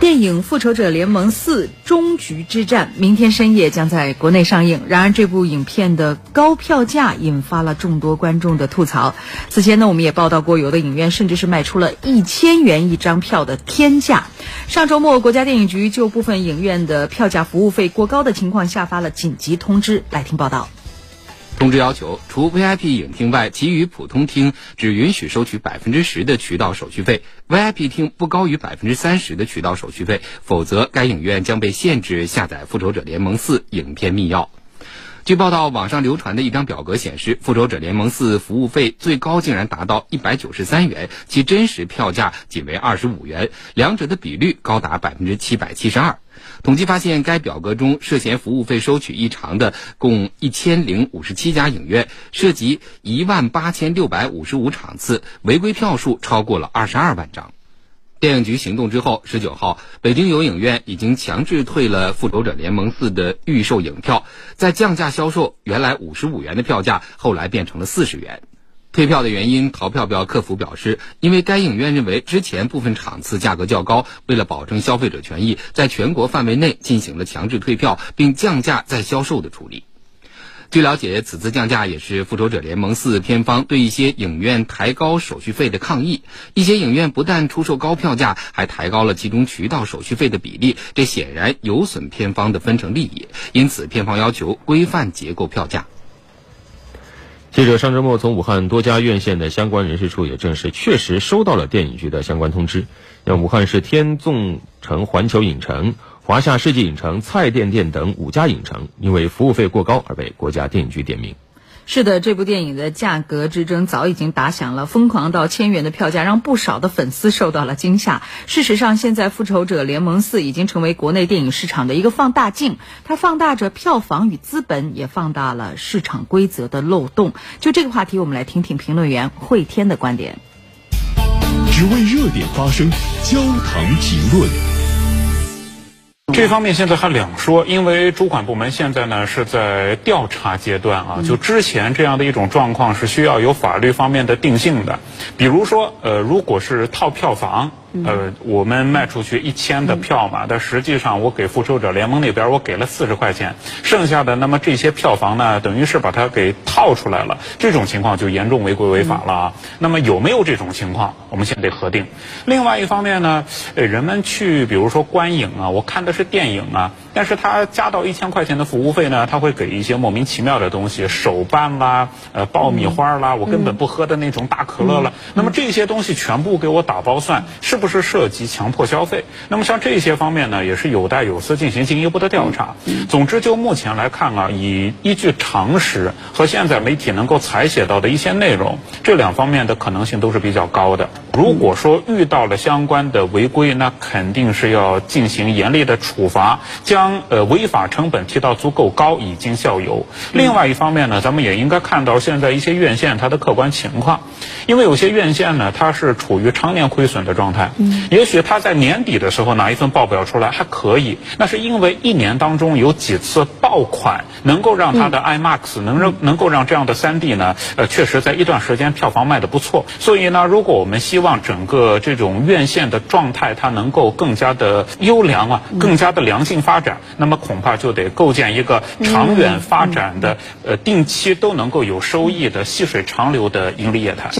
电影《复仇者联盟四：终局之战》明天深夜将在国内上映。然而，这部影片的高票价引发了众多观众的吐槽。此前呢，我们也报道过，有的影院甚至是卖出了一千元一张票的天价。上周末，国家电影局就部分影院的票价服务费过高的情况下发了紧急通知。来听报道。通知要求，除 VIP 影厅外，其余普通厅只允许收取百分之十的渠道手续费；VIP 厅不高于百分之三十的渠道手续费，否则该影院将被限制下载《复仇者联盟四》影片密钥。据报道，网上流传的一张表格显示，《复仇者联盟四》服务费最高竟然达到一百九十三元，其真实票价仅为二十五元，两者的比率高达百分之七百七十二。统计发现，该表格中涉嫌服务费收取异常的共一千零五十七家影院，涉及一万八千六百五十五场次，违规票数超过了二十二万张。电影局行动之后，十九号，北京有影院已经强制退了《复仇者联盟四》的预售影票，在降价销售，原来五十五元的票价，后来变成了四十元。退票的原因，淘票票客服表示，因为该影院认为之前部分场次价格较高，为了保证消费者权益，在全国范围内进行了强制退票并降价再销售的处理。据了解，此次降价也是《复仇者联盟四》片方对一些影院抬高手续费的抗议。一些影院不但出售高票价，还抬高了其中渠道手续费的比例，这显然有损片方的分成利益。因此，片方要求规范结构票价。记者上周末从武汉多家院线的相关人士处也证实，确实收到了电影局的相关通知。像武汉市天纵城环球影城、华夏世纪影城、蔡甸店等五家影城，因为服务费过高而被国家电影局点名。是的，这部电影的价格之争早已经打响了，疯狂到千元的票价让不少的粉丝受到了惊吓。事实上，现在《复仇者联盟四》已经成为国内电影市场的一个放大镜，它放大着票房与资本，也放大了市场规则的漏洞。就这个话题，我们来听听评论员慧天的观点。只为热点发声，焦糖评论。这方面现在还两说，因为主管部门现在呢是在调查阶段啊。就之前这样的一种状况是需要有法律方面的定性的，比如说，呃，如果是套票房。呃，我们卖出去一千的票嘛，但实际上我给复仇者联盟那边我给了四十块钱，剩下的那么这些票房呢，等于是把它给套出来了，这种情况就严重违规违法了啊。那么有没有这种情况，我们先得核定。另外一方面呢，呃，人们去比如说观影啊，我看的是电影啊，但是他加到一千块钱的服务费呢，他会给一些莫名其妙的东西，手办啦，呃，爆米花啦，我根本不喝的那种大可乐了。那么这些东西全部给我打包算，是。不是涉及强迫消费，那么像这些方面呢，也是有待有司进行进一步的调查。总之，就目前来看啊，以依据常识和现在媒体能够采写到的一些内容，这两方面的可能性都是比较高的。如果说遇到了相关的违规，那肯定是要进行严厉的处罚，将呃违法成本提到足够高，已经效尤。另外一方面呢，咱们也应该看到现在一些院线它的客观情况，因为有些院线呢，它是处于常年亏损的状态。嗯，也许它在年底的时候拿一份报表出来还可以，那是因为一年当中有几次爆款，能够让它的 IMAX 能让能够让这样的三 D 呢，呃，确实在一段时间票房卖的不错。所以呢，如果我们希望整个这种院线的状态它能够更加的优良啊，更加的良性发展，那么恐怕就得构建一个长远发展的呃定期都能够有收益的细水长流的盈利业态。